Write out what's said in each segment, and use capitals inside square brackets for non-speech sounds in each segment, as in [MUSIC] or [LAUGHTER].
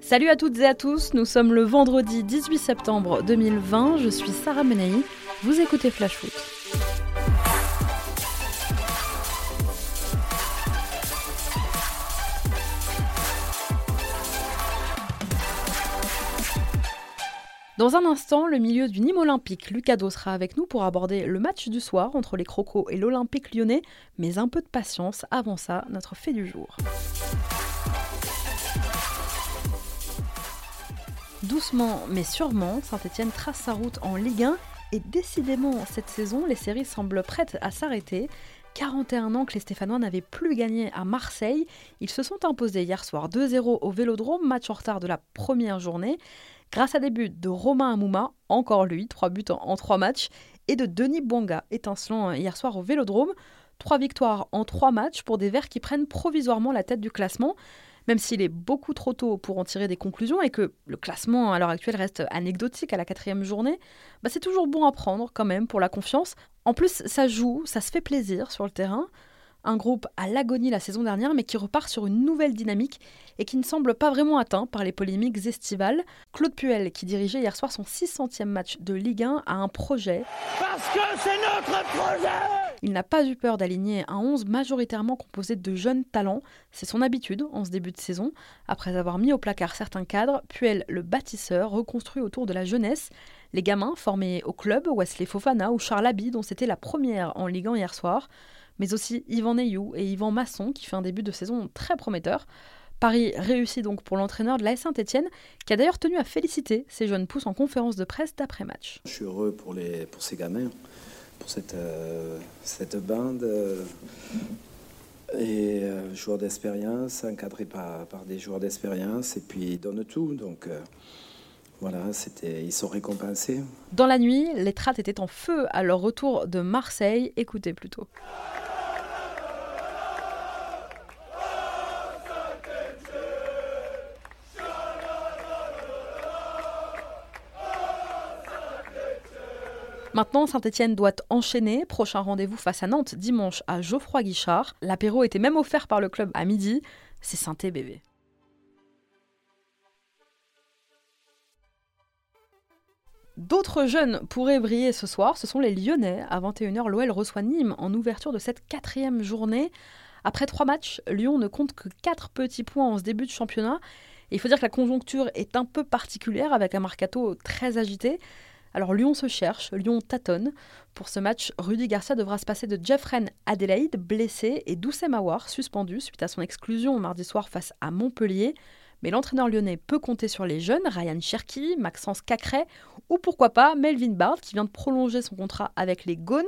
Salut à toutes et à tous, nous sommes le vendredi 18 septembre 2020, je suis Sarah Menei, vous écoutez Flash Foot. Dans un instant, le milieu du Nîmes olympique, Lucado sera avec nous pour aborder le match du soir entre les Crocos et l'Olympique lyonnais, mais un peu de patience avant ça, notre fait du jour. Doucement mais sûrement, Saint-Etienne trace sa route en Ligue 1 et décidément cette saison, les séries semblent prêtes à s'arrêter. 41 ans que les Stéphanois n'avaient plus gagné à Marseille. Ils se sont imposés hier soir 2-0 au Vélodrome, match en retard de la première journée, grâce à des buts de Romain Amouma, encore lui, 3 buts en 3 matchs, et de Denis Bouanga, étincelant hier soir au Vélodrome. 3 victoires en 3 matchs pour des Verts qui prennent provisoirement la tête du classement même s'il est beaucoup trop tôt pour en tirer des conclusions et que le classement à l'heure actuelle reste anecdotique à la quatrième journée, bah c'est toujours bon à prendre quand même pour la confiance. En plus, ça joue, ça se fait plaisir sur le terrain. Un groupe à l'agonie la saison dernière, mais qui repart sur une nouvelle dynamique et qui ne semble pas vraiment atteint par les polémiques estivales. Claude Puel, qui dirigeait hier soir son 600e match de Ligue 1, a un projet. Parce que c'est notre projet il n'a pas eu peur d'aligner un 11 majoritairement composé de jeunes talents. C'est son habitude en ce début de saison. Après avoir mis au placard certains cadres, Puel, le bâtisseur, reconstruit autour de la jeunesse. Les gamins formés au club, Wesley Fofana ou Charles Abbey, dont c'était la première en Ligue 1 hier soir, mais aussi Yvan Neyou et Yvan Masson, qui fait un début de saison très prometteur. Paris réussit donc pour l'entraîneur de la Saint-Etienne, qui a d'ailleurs tenu à féliciter ces jeunes pousses en conférence de presse d'après-match. Je suis heureux pour, ces gamins euh, cette bande euh, et euh, joueurs d'expérience, encadrés par, des joueurs d'expérience, et puis ils donnent tout. Donc voilà, c'était, ils sont récompensés. Dans la nuit, les trates étaient en feu à leur retour de Marseille. Écoutez plutôt. Maintenant, Saint-Etienne doit enchaîner. Prochain rendez-vous face à Nantes dimanche à Geoffroy Guichard. L'apéro était même offert par le club à midi. C'est Saint-Étienne bébé. D'autres jeunes pourraient briller ce soir, ce sont les Lyonnais. À 21h, l'OL reçoit Nîmes en ouverture de cette quatrième journée. Après trois matchs, Lyon ne compte que quatre petits points en ce début de championnat. il faut dire que la conjoncture est un peu particulière avec un mercato très agité. Alors Lyon se cherche, Lyon tâtonne. Pour ce match, Rudy Garcia devra se passer de Jeffren Adelaide, blessé, et Doucet Mawar, suspendu suite à son exclusion mardi soir face à Montpellier. Mais l'entraîneur lyonnais peut compter sur les jeunes, Ryan Cherki, Maxence Cacré, ou pourquoi pas Melvin Bard, qui vient de prolonger son contrat avec les Gaunes.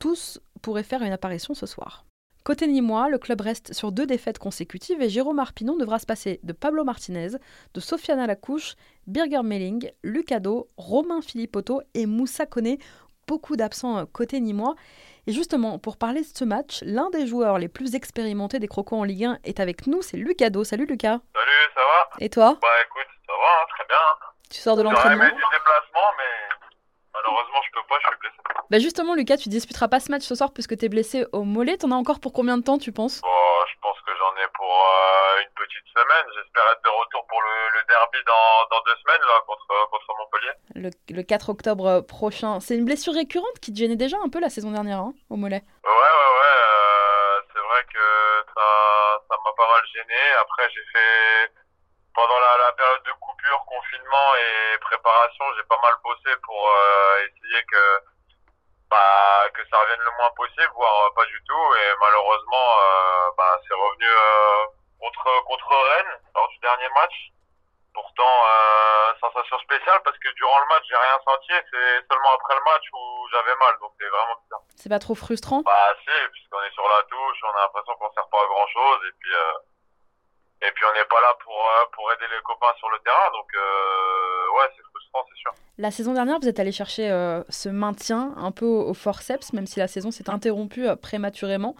Tous pourraient faire une apparition ce soir. Côté Nîmois, le club reste sur deux défaites consécutives et Jérôme Arpinon devra se passer de Pablo Martinez, de Sofiane Lacouche, Birger Melling, Lucado, Romain Philippotto et Moussa Koné. Beaucoup d'absents euh, côté Nîmois. Et justement, pour parler de ce match, l'un des joueurs les plus expérimentés des Crocos en Ligue 1 est avec nous, c'est Lucado. Salut Lucas. Salut, ça va? Et toi? Bah écoute, ça va, hein, très bien. Tu sors de l'entraînement J'aurais aimé du déplacement, mais malheureusement je peux pas, je suis blessé. Bah justement, Lucas, tu disputeras pas ce match ce soir puisque tu es blessé au mollet. T'en as encore pour combien de temps, tu penses? Bon, je pense que j'en ai pour euh, une petite semaine. J'espère être de retour pour le, le derby dans, dans, deux semaines là, contre, contre Montpellier. Le, le 4 octobre prochain. C'est une blessure récurrente qui te gênait déjà un peu la saison dernière hein, au mollet. Ouais, ouais, ouais. Euh, c'est vrai que ça ça m'a pas mal gêné. Après, j'ai fait pendant la, la, période de confinement et préparation, j'ai pas mal bossé pour euh, essayer que bah, que ça revienne le moins possible, voire euh, pas du tout. Et malheureusement, euh, bah, c'est revenu euh, contre contre Rennes lors du dernier match. Pourtant, sensation spéciale parce que durant le match, j'ai rien senti. C'est seulement après le match où j'avais mal, donc c'est vraiment bizarre. C'est pas trop frustrant? Bah si, puisqu'on est sur la touche, on a l'impression qu'on sert pas à grand chose, et puis et puis on n'est pas là pour pour aider les copains sur le terrain, donc ouais, c'est frustrant, c'est sûr. La saison dernière, vous êtes allé chercher euh, ce maintien un peu au, au, forceps, même si la saison s'est interrompue euh, prématurément.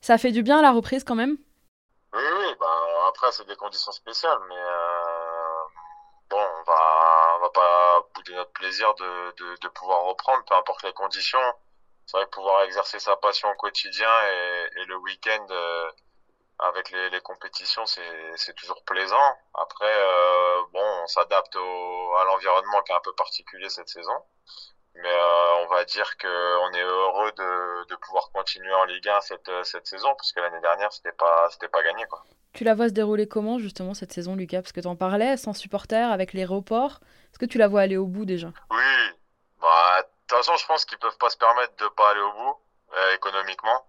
Ça fait du bien à la reprise quand même? Oui, oui, bah, après c'est des conditions spéciales, mais euh, bon, on va, on va pas bouder notre plaisir de, de, de, pouvoir reprendre, peu importe les conditions. C'est vrai que pouvoir exercer sa passion au quotidien et, et le week-end avec les, les compétitions, c'est toujours plaisant. Après, euh, bon, on s'adapte à l'environnement qui est un peu particulier cette saison. Mais euh, on va dire qu'on est heureux de, de pouvoir continuer en Ligue 1 cette, cette saison, puisque l'année dernière, c'était pas, pas gagné. Quoi. Tu la vois se dérouler comment, justement, cette saison, Lucas? Parce que tu en parlais, sans supporters, avec les reports. Est-ce que tu la vois aller au bout déjà? Oui. Bah, de toute façon, je pense qu'ils peuvent pas se permettre de pas aller au bout, euh, économiquement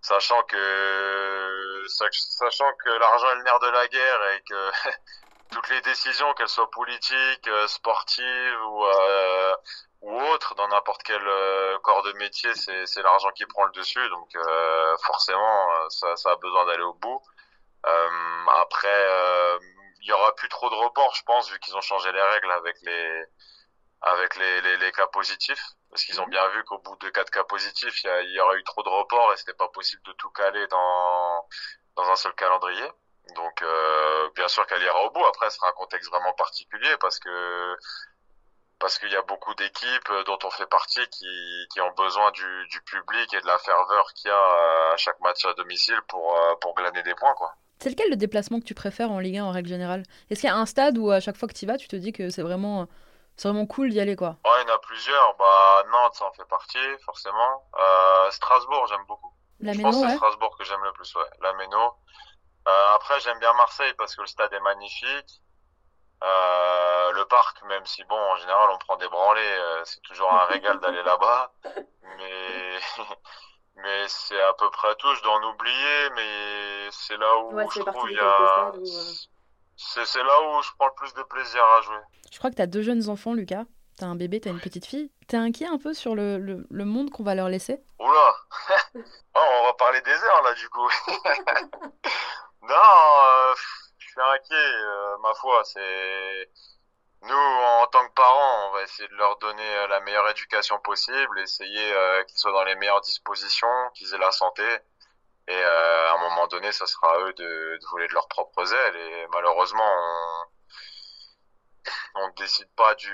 sachant que sachant que l'argent est le nerf de la guerre et que [LAUGHS] toutes les décisions, qu'elles soient politiques, euh, sportives ou euh, ou autres, dans n'importe quel euh, corps de métier, c'est l'argent qui prend le dessus. Donc forcément, ça, ça a besoin d'aller au bout. après, il y aura plus trop de reports, je pense, vu qu'ils ont changé les règles avec les avec les, les, les cas positifs parce qu'ils ont mhm. bien vu qu'au bout de quatre cas positifs, il y, aurait eu trop de reports et c'était pas possible de tout caler dans dans un seul calendrier. Donc euh, bien sûr qu'elle ira au bout. Après, ce sera un contexte vraiment particulier parce que parce qu'il y a beaucoup d'équipes dont on fait partie qui, qui ont besoin du, du public et de la ferveur qu'il y a à chaque match à domicile pour, euh, pour glaner des points. quoi. C'est lequel le déplacement que tu préfères en Ligue 1 en règle générale? Est-ce qu'il y a un stade où à chaque fois que tu y vas, tu te dis que c'est vraiment c'est vraiment cool d'y aller, quoi. Ouais, il y en a plusieurs. Bah, Nantes, ça en fait partie, forcément. Euh, Strasbourg, j'aime beaucoup. La Je Méno, pense que c'est. Strasbourg que j'aime le plus, ouais. La Méno. Euh, après, j'aime bien Marseille parce que le stade est magnifique. Euh, le parc, même si bon, en général, on prend des branlées, euh, c'est toujours un régal [LAUGHS] d'aller là-bas. Mais, [LAUGHS] mais c'est à peu près tout. Je dois en oublier, mais c'est là où Ouais, je c'est trouve il y a, c'est, là où je prends le plus de plaisir à jouer. Je crois que t'as deux jeunes enfants, Lucas. T'as un bébé, t'as une petite fille. T'es inquiet un peu sur le, le, le monde qu'on va leur laisser? Oula [LAUGHS] oh, On va parler des heures là du coup. [LAUGHS] non, euh, je suis inquiet, euh, ma foi. C'est nous en tant que parents, on va essayer de leur donner euh, la meilleure éducation possible, essayer euh, qu'ils soient dans les meilleures dispositions, qu'ils aient la santé. Et euh, à un moment donné, ça sera à eux de, de voler de leurs propres ailes. Et malheureusement, on ne décide pas du,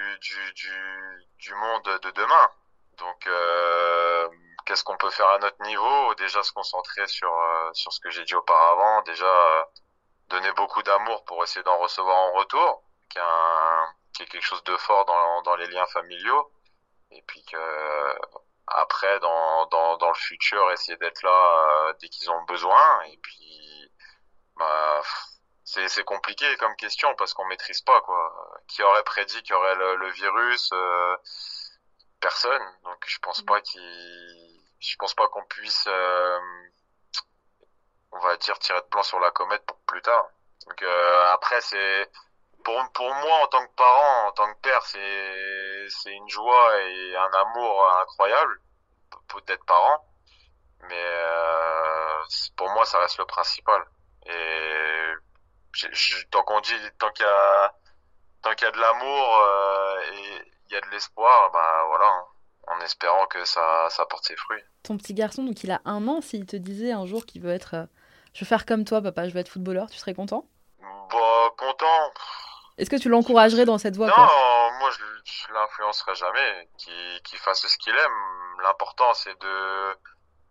monde de demain. Donc, euh, qu'est-ce qu'on peut faire à notre niveau? Déjà se concentrer sur euh, ce que j'ai dit auparavant. Déjà donner beaucoup d'amour pour essayer d'en recevoir en retour, qui est, un, quelque chose de fort dans, dans les liens familiaux. Et puis que après, dans, dans, dans le futur, essayer d'être là dès qu'ils ont besoin. Et puis, bah, c'est c'est compliqué comme question parce qu'on maîtrise pas quoi. Qui aurait prédit qu'il y aurait le, le virus euh, Personne. Donc je pense pas qu'il, je pense pas qu'on puisse, euh, on va dire tirer de plan sur la comète pour plus tard. Donc euh, après c'est pour pour moi en tant que parent, en tant que père, c'est c'est une joie et un amour incroyable, peut-être par an, mais euh, pour moi ça reste le principal. Et je, je, tant qu'on dit, tant qu'il y a, tant qu'il y a de l'amour euh, et il y a de l'espoir, bah voilà, hein, en espérant que ça, ça porte ses fruits. Ton petit garçon, donc il a un an, s'il te disait un jour qu'il veut être, euh, je veux faire comme toi, papa, je veux être footballeur, tu serais content? Bah content. Est-ce que tu l'encouragerais dans cette voie Non, moi je, je l'influencerai jamais. Qu'il fasse ce qu'il aime. L'important c'est de,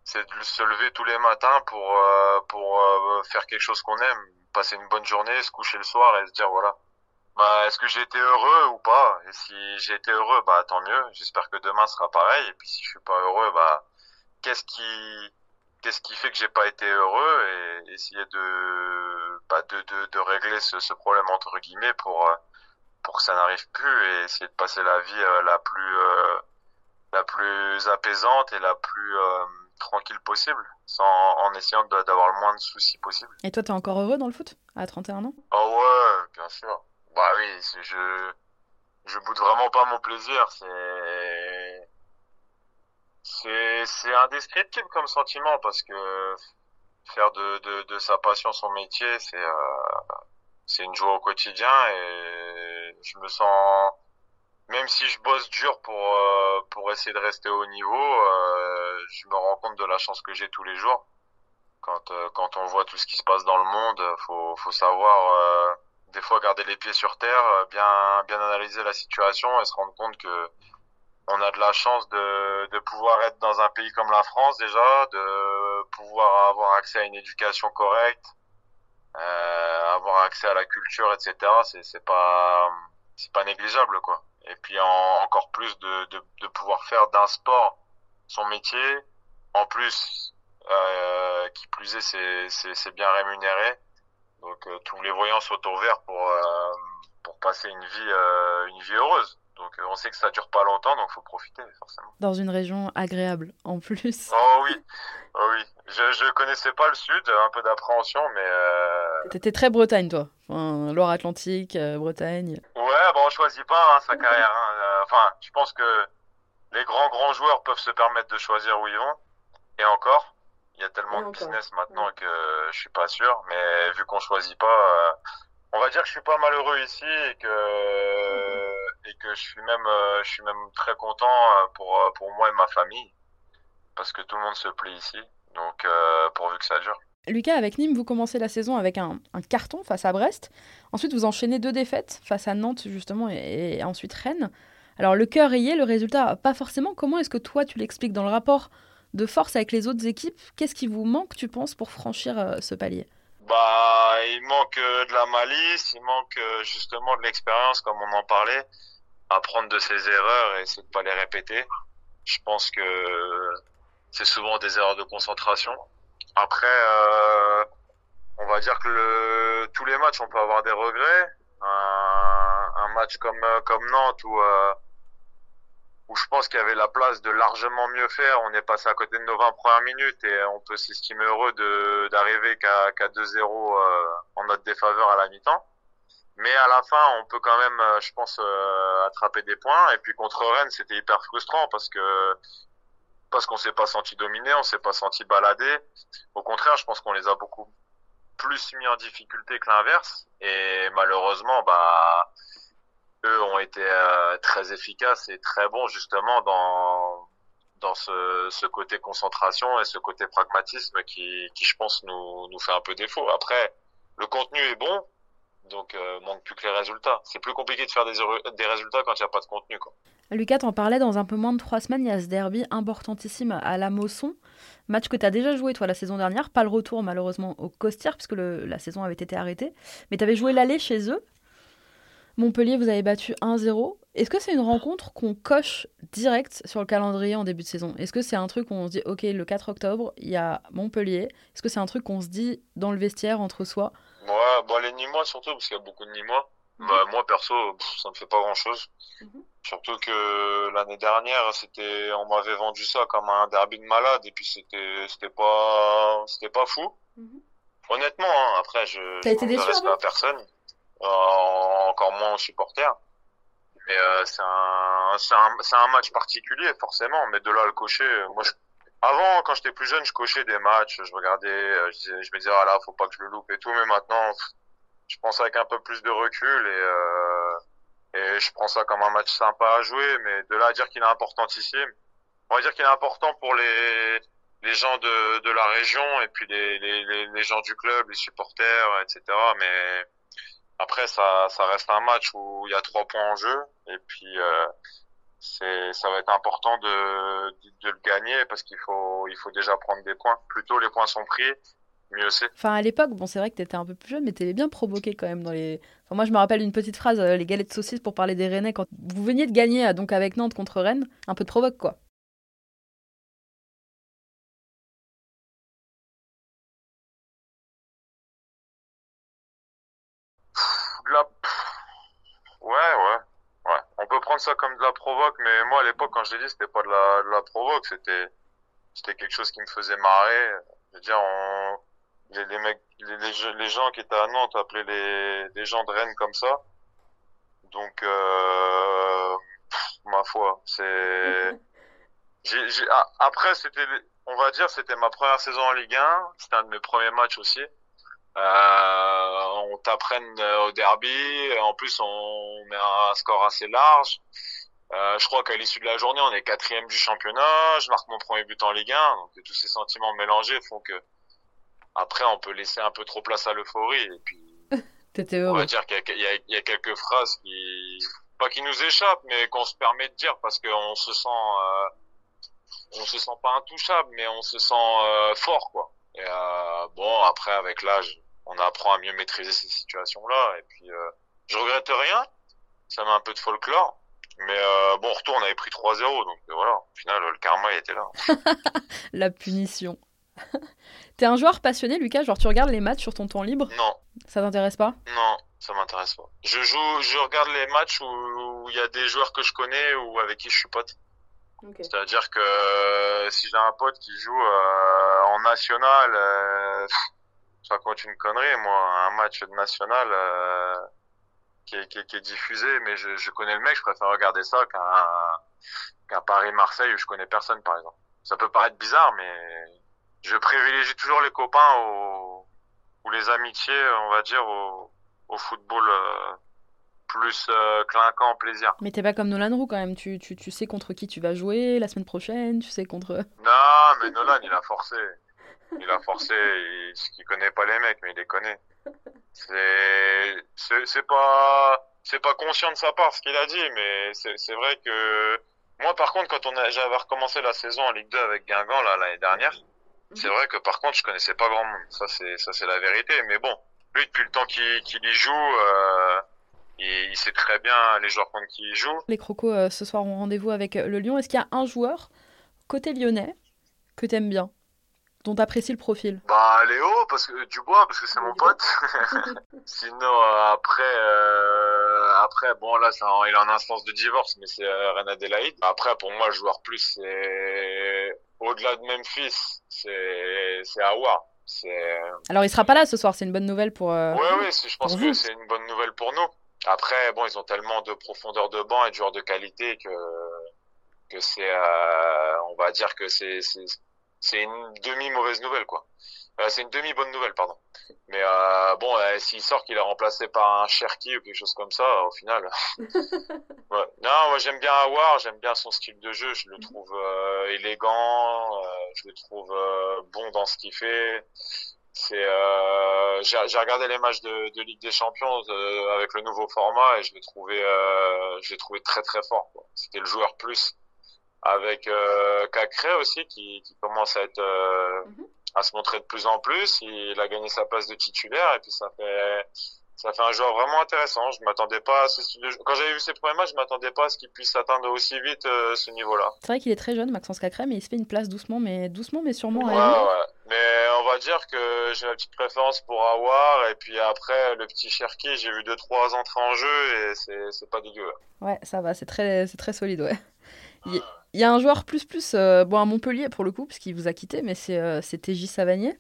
c'est de se lever tous les matins pour euh, euh, faire quelque chose qu'on aime passer une bonne journée, se coucher le soir et se dire voilà, bah est-ce que j'ai été heureux ou pas? Et si j'ai été heureux, bah tant mieux. J'espère que demain sera pareil. Et puis si je suis pas heureux, bah qu'est-ce qui qu'est-ce qui fait que j'ai pas été heureux et essayer de bah, de, de, de régler ce, ce problème entre guillemets pour pour que ça n'arrive plus et essayer de passer la vie euh, la plus euh, la plus apaisante et la plus euh, tranquille possible, sans, en essayant d'avoir le moins de soucis possible. Et toi, t'es encore heureux dans le foot à 31 ans? Oh ouais, bien sûr. Bah oui, je je boude vraiment pas mon plaisir. C'est c'est indescriptible comme sentiment parce que faire de de, de sa passion son métier, c'est euh, c'est une joie au quotidien et je me sens même si je bosse dur pour euh, pour essayer de rester au niveau, euh, je me rends compte de la chance que j'ai tous les jours. Quand euh, quand on voit tout ce qui se passe dans le monde, faut faut savoir euh, des fois garder les pieds sur terre, euh, bien bien analyser la situation et se rendre compte que on a de la chance de de pouvoir être dans un pays comme la France déjà, de pouvoir avoir accès à une éducation correcte, euh, avoir accès à la culture, etc. C'est c'est pas c'est pas négligeable quoi. Et puis encore plus de, de, de pouvoir faire d'un sport son métier. En plus, euh, qui plus est, c'est c'est bien rémunéré. Donc euh, tous les voyants sont au vert pour euh, pour passer une vie euh, une vie heureuse. Donc on sait que ça dure pas longtemps, donc faut profiter forcément. Dans une région agréable en plus. [LAUGHS] Oh oui, oh oui. Je je connaissais pas le sud, un peu d'appréhension, mais. Euh... T'étais très Bretagne toi, enfin, Loire-Atlantique, euh, Bretagne. Ouais, bon on choisit pas hein, sa carrière. Hein. Enfin, je pense que les grands grands joueurs peuvent se permettre de choisir où ils vont, et encore. Il y a tellement de business maintenant que je suis pas sûr, mais vu qu'on choisit pas, euh, on va dire que je suis pas malheureux ici et que et que je suis même euh, je suis même très content euh, pour pour moi et ma famille parce que tout le monde se plaît ici. Donc pourvu que ça dure. Lucas, avec Nîmes, vous commencez la saison avec un, un, carton face à Brest. Ensuite, vous enchaînez deux défaites face à Nantes, justement, et, et ensuite Rennes. Alors, le cœur rayé, le résultat, pas forcément. Comment est-ce que toi, tu l'expliques dans le rapport de force avec les autres équipes? Qu'est-ce qui vous manque, tu penses, pour franchir euh, ce palier? Bah, il manque euh, de la malice, il manque euh, justement de l'expérience, comme on en parlait, apprendre de ses erreurs et essayer de pas les répéter. Je pense que c'est souvent des erreurs de concentration. Après, euh, on va dire que le, tous les matchs, on peut avoir des regrets. Un, un match comme comme Nantes où euh, où je pense qu'il y avait la place de largement mieux faire. On est passé à côté de nos 20 premières minutes et on peut s'estimer heureux de d'arriver qu'à qu'à 2-0 euh, en notre défaveur à la mi-temps. Mais à la fin, on peut quand même, euh, je pense, euh, attraper des points. Et puis contre Rennes, c'était hyper frustrant parce que parce qu'on s'est pas senti dominé, on s'est pas senti baladé. Au contraire, je pense qu'on les a beaucoup plus mis en difficulté que l'inverse. Et malheureusement, bah eux ont été euh, très efficaces et très bons justement dans dans ce, ce côté concentration et ce côté pragmatisme qui, qui je pense nous nous fait un peu défaut. Après, le contenu est bon, donc euh, manque plus que les résultats. C'est plus compliqué de faire des, des résultats quand il n'y a pas de contenu. Quoi. Lucas, t'en parlais dans un peu moins de trois semaines, il y a ce derby importantissime à la Mosson. Match que tu as déjà joué toi la saison dernière, pas le retour malheureusement au Costières puisque la saison avait été arrêtée. Mais tu avais joué l'aller chez eux. Montpellier, vous avez battu 1-0. Est-ce que c'est une rencontre qu'on coche direct sur le calendrier en début de saison? Est-ce que c'est un truc où on se dit, ok, le 4 octobre, il y a Montpellier? Est-ce que c'est un truc qu'on se dit dans le vestiaire entre soi Ouais, bon, les Nîmois surtout, parce qu'il y a beaucoup de Nîmois. Mmh. Bah, moi, perso, pff, ça ne fait pas grand-chose. Mmh. Surtout que l'année dernière, c'était, on m'avait vendu ça comme un derby de malade, et puis c'était, c'était pas, c'était pas fou. Mmh. Honnêtement, hein, après, je, ne respecte à personne euh, encore moins aux supporters. Mais euh, c'est un, c'est un, c'est un match particulier forcément. Mais de là à le cocher, moi, je, avant quand j'étais plus jeune, je cochais des matchs, je regardais, je, disais, je me disais ah là, faut pas que je le loupe et tout. Mais maintenant, je pense avec un peu plus de recul et euh, et je prends ça comme un match sympa à jouer. Mais de là à dire qu'il est importantissime, on va dire qu'il est important pour les gens de, la région et puis les gens du club, les supporters, etc. Mais après, ça, ça reste un match où il y a trois points en jeu et puis euh, c'est, ça va être important de, de, de le gagner parce qu'il faut, il faut déjà prendre des points. Plus tôt les points sont pris, mieux c'est. Enfin, à l'époque, bon, c'est vrai que tu étais un peu plus jeune, mais tu bien provoqué quand même dans les. Enfin, moi, je me rappelle une petite phrase, euh, les galettes de saucisses pour parler des Rennais quand vous veniez de gagner euh, donc avec Nantes contre Rennes, un peu de provoque quoi. la... Ouais, ouais. Peut prendre ça comme de la provoque, mais moi à l'époque quand je l'ai dit, c'était pas de la, de la provoque, c'était c'était quelque chose qui me faisait marrer. Je veux dire, on... les, les mecs, les, les, les, gens qui étaient à Nantes appelaient les, les gens de Rennes comme ça. Donc, euh... ma foi, c'est. [LAUGHS] J'ai, j'ai... Ah, après, c'était, on va dire, c'était ma première saison en Ligue 1. C'était un de mes premiers matchs aussi. Euh, on t'apprenne au derby. En plus, on met un score assez large. Euh, je crois qu'à l'issue de la journée, on est quatrième du championnat. Je marque mon premier but en Ligue 1. Donc tous ces sentiments mélangés font que après, on peut laisser un peu trop place à l'euphorie. Et puis, [LAUGHS] on va dire qu'il y, y, y, a quelques phrases qui, pas qui nous échappent, mais qu'on se permet de dire parce qu'on se sent, euh, on se sent pas intouchable, mais on se sent euh, fort, quoi. Et euh, bon, après, avec l'âge, on apprend à mieux maîtriser ces situations-là. Et puis, euh, je regrette rien. Ça met un peu de folklore. Mais euh, bon, retour, on avait pris 3-0, donc euh, voilà. Au final, le karma, il était là. [LAUGHS] La punition. [LAUGHS] T'es un joueur passionné, Lucas Genre, tu regardes les matchs sur ton temps libre? Non, Ça t'intéresse pas? Non, ça m'intéresse pas. Je joue, je regarde les matchs où il y a des joueurs que je connais ou avec qui je suis pote. C'est-à-dire que si j'ai un pote qui joue euh, en national, euh, ça compte une connerie, moi, un match de national euh, qui, est, qui, est, qui est diffusé, mais je, je connais le mec, je préfère regarder ça qu'un qu'un Paris-Marseille où je connais personne, par exemple. Ça peut paraître bizarre, mais je privilégie toujours les copains au, ou les amitiés, on va dire, au, au football euh, plus euh, clinquant, plaisir. Mais t'es pas comme Nolan Roux quand même. Tu, tu, tu sais contre qui tu vas jouer la semaine prochaine, tu sais contre. Non, mais Nolan, il a forcé. Il a forcé. Il, il connaît pas les mecs, mais il les connaît. C'est, pas, pas conscient de sa part ce qu'il a dit, mais c'est, vrai que moi, par contre, quand on a, j'avais recommencé la saison en Ligue 2 avec Guingamp l'année dernière, c'est vrai que par contre, je connaissais pas grand monde. Ça, c'est, la vérité. Mais bon, lui, depuis le temps qu'il, y joue, euh, il, sait très bien les joueurs contre qui il joue. Les Crocos euh, ce soir ont rendez-vous avec le Lyon. Est-ce qu'il y a un joueur côté lyonnais que t'aimes bien, dont t'apprécies le profil Bah Léo, parce que Dubois, parce que c'est mon pote. [LAUGHS] Sinon euh, après, euh, après bon là, il a un instance de divorce, mais c'est euh, Adelaide. Après pour moi, joueur plus, c'est au-delà de Memphis, c'est. C'est Alors il sera pas là ce soir, c'est une bonne nouvelle pour. euh, ouais ouais, c'est- je pense que c'est une bonne nouvelle pour nous. Après bon, ils ont tellement de profondeur de banc et de joueurs de qualité que que c'est, euh, on va dire que c'est c'est une demi mauvaise nouvelle quoi. Euh, c'est une demi bonne nouvelle pardon. Mais euh, bon, euh, s'il sort qu'il est remplacé par un Cherki ou quelque chose comme ça, au final. [LAUGHS] ouais. Non, moi j'aime bien Awar, j'aime bien son style de jeu, je le trouve euh, élégant, euh, je le trouve euh, bon dans ce qu'il fait. C'est, euh, j'ai regardé les matchs de, de Ligue des Champions euh, avec le nouveau format et je l'ai trouvé, euh, je l'ai trouvé très très fort. C'était le joueur plus avec euh, Cacré aussi qui, qui commence à être euh, Mhm. à se montrer de plus en plus. Il a gagné sa place de titulaire et puis ça fait ça fait un joueur vraiment intéressant. Je m'attendais pas à ce style de jeu. Quand j'avais vu ses premiers matchs, je m'attendais pas à ce qu'il puisse atteindre aussi vite euh, ce niveau-là. C'est vrai qu'il est très jeune, Maxence Cacré, mais il se fait une place doucement, mais doucement, mais sûrement. Ouais. Mais on va dire que j'ai ma petite préférence pour Awar et puis après le petit Cherki, j'ai vu deux trois entrées en jeu et c'est pas dégueu. Ouais, ça va, c'est très, c'est très solide, ouais. Il il y a un joueur plus plus, euh, bon à Montpellier pour le coup, puisqu'il vous a quitté, mais c'est euh, c'est TJ Savanier.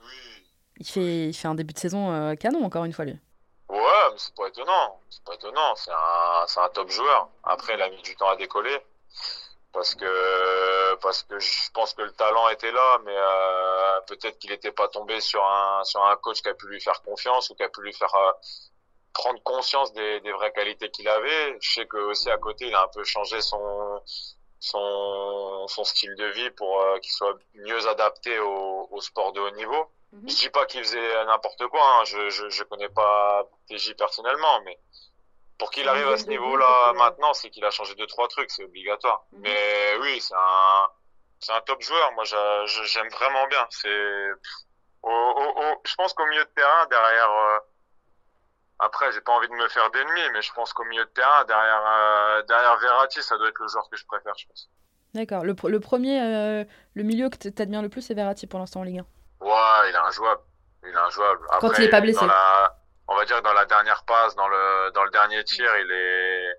Oui. Il fait, il fait un début de saison euh, canon, encore une fois, lui. Ouais, mais c'est pas étonnant. C'est pas étonnant. C'est un, c'est un top joueur. Après, il a mis du temps à décoller. Parce que, parce que je pense que le talent était là, mais euh, peut-être qu'il n'était pas tombé sur un, sur un coach qui a pu lui faire confiance ou qui a pu lui faire prendre conscience des, des vraies qualités qu'il avait. Je sais que aussi à côté, il a un peu changé son, son, son style de vie pour euh, qu'il soit mieux adapté au, au sport de haut niveau. Mhm. Je dis pas qu'il faisait n'importe quoi, hein. je, je, je connais pas TJ personnellement, mais pour qu'il arrive à ce niveau-là maintenant, c'est qu'il a changé deux trois trucs, c'est obligatoire. Mhm. Mais oui, c'est un c'est un top joueur. Moi, j'aime vraiment bien. C'est au, au, au- je pense qu'au milieu de terrain, derrière. Euh, Après, j'ai pas envie de me faire d'ennemis, mais je pense qu'au milieu de terrain, derrière euh, derrière Verratti, ça doit être le joueur que je préfère, je pense. D'accord. Le, pr- le premier, euh, le milieu que t- t'admires le plus, c'est Verratti pour l'instant en Ligue 1. Ouais, il est injouable. Il est injouable. Quand Après, il est pas blessé. la- on va dire que dans la dernière passe, dans le, dans le dernier tir, il est,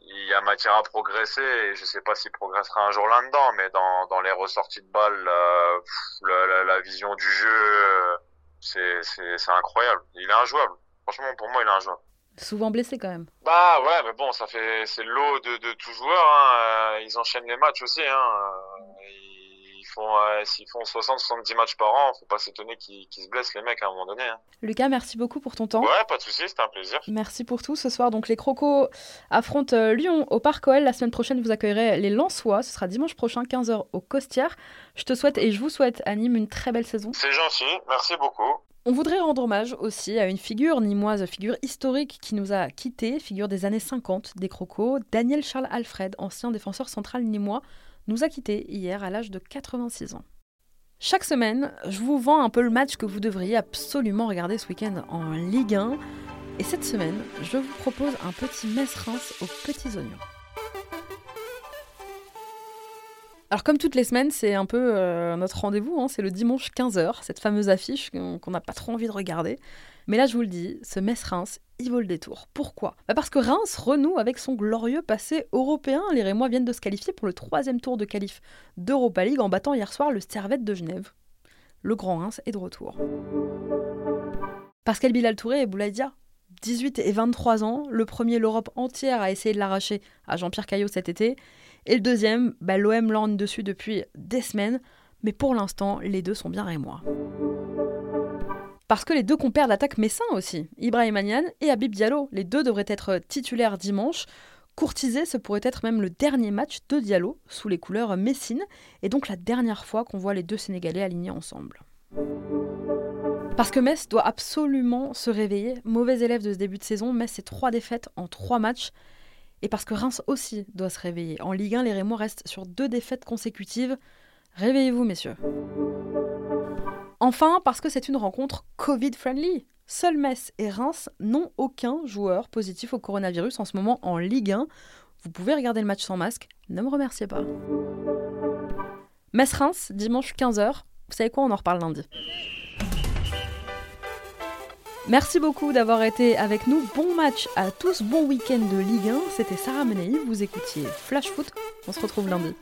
il y a matière à progresser et je sais pas s'il progressera un jour là-dedans, mais dans, dans les ressorties de balles, la, pff, la, la- vision du jeu, euh, c'est incroyable. Il est injouable. Franchement, pour moi, il est injouable. Souvent blessé quand même. Bah ouais, mais bon, ça fait c'est le lot de, de tout joueur. Hein. Euh, Ils enchaînent les matchs aussi. Hein. Euh, Ils font euh, s'ils font 60-70 matchs par an, faut pas s'étonner qu'ils qu'ils se blessent les mecs à un moment donné. Hein. Lucas, merci beaucoup pour ton temps. Ouais, pas de souci, c'était un plaisir. Merci pour tout. Ce soir, donc, les Crocos affrontent Lyon au Parc OL. La semaine prochaine, vous accueillerez les Lensois. Ce sera dimanche prochain, 15h, au Costières. Je te souhaite et je vous souhaite, Anime, une très belle saison. C'est gentil, merci beaucoup. On voudrait rendre hommage aussi à une figure nimoise, figure historique qui nous a quittés, figure des années 50 des Crocos, Daniel Charles Alfred, ancien défenseur central nimois, nous a quittés hier à l'âge de 86 ans. Chaque semaine, je vous vends un peu le match que vous devriez absolument regarder ce week-end en Ligue 1. Et cette semaine, je vous propose un petit Metz-Reims aux petits oignons. Alors comme toutes les semaines, c'est un peu euh, notre rendez-vous, hein, c'est le dimanche 15h, cette fameuse affiche qu'on n'a pas trop envie de regarder. Mais là, je vous le dis, ce Metz-Reims, il vaut le détour. Pourquoi? Bah, Parce que Reims renoue avec son glorieux passé européen. Les Rémois viennent de se qualifier pour le troisième tour de qualif d'Europa League en battant hier soir le Servette de Genève. Le Grand Reims est de retour. Pascal Bilal Touré et Boulaïdia 18 et 23 ans, le premier l'Europe entière a essayé de l'arracher à Jean-Pierre Caillot cet été, et le deuxième, bah, l'OM lorne dessus depuis des semaines, mais pour l'instant, les deux sont bien rémois. Parce que les deux compères d'attaque messins aussi, Ibrahim Anian et Habib Diallo, les deux devraient être titulaires dimanche. Courtisé, ce pourrait être même le dernier match de Diallo sous les couleurs messines, et donc la dernière fois qu'on voit les deux Sénégalais alignés ensemble. Parce que Metz doit absolument se réveiller. Mauvais élève de ce début de saison, Metz c'est trois défaites en trois matchs. Et parce que Reims aussi doit se réveiller. En Ligue 1, les Rémois restent sur deux défaites consécutives. Réveillez-vous, messieurs. Enfin, parce que c'est une rencontre Covid-friendly. Seul Metz et Reims n'ont aucun joueur positif au coronavirus en ce moment en Ligue 1. Vous pouvez regarder le match sans masque, ne me remerciez pas. Metz-Reims, dimanche 15h. Vous savez quoi, on en reparle lundi. Merci beaucoup d'avoir été avec nous. Bon match à tous, bon week-end de Ligue 1. C'était Sarah Menei, vous écoutiez Flash Foot. On se retrouve lundi.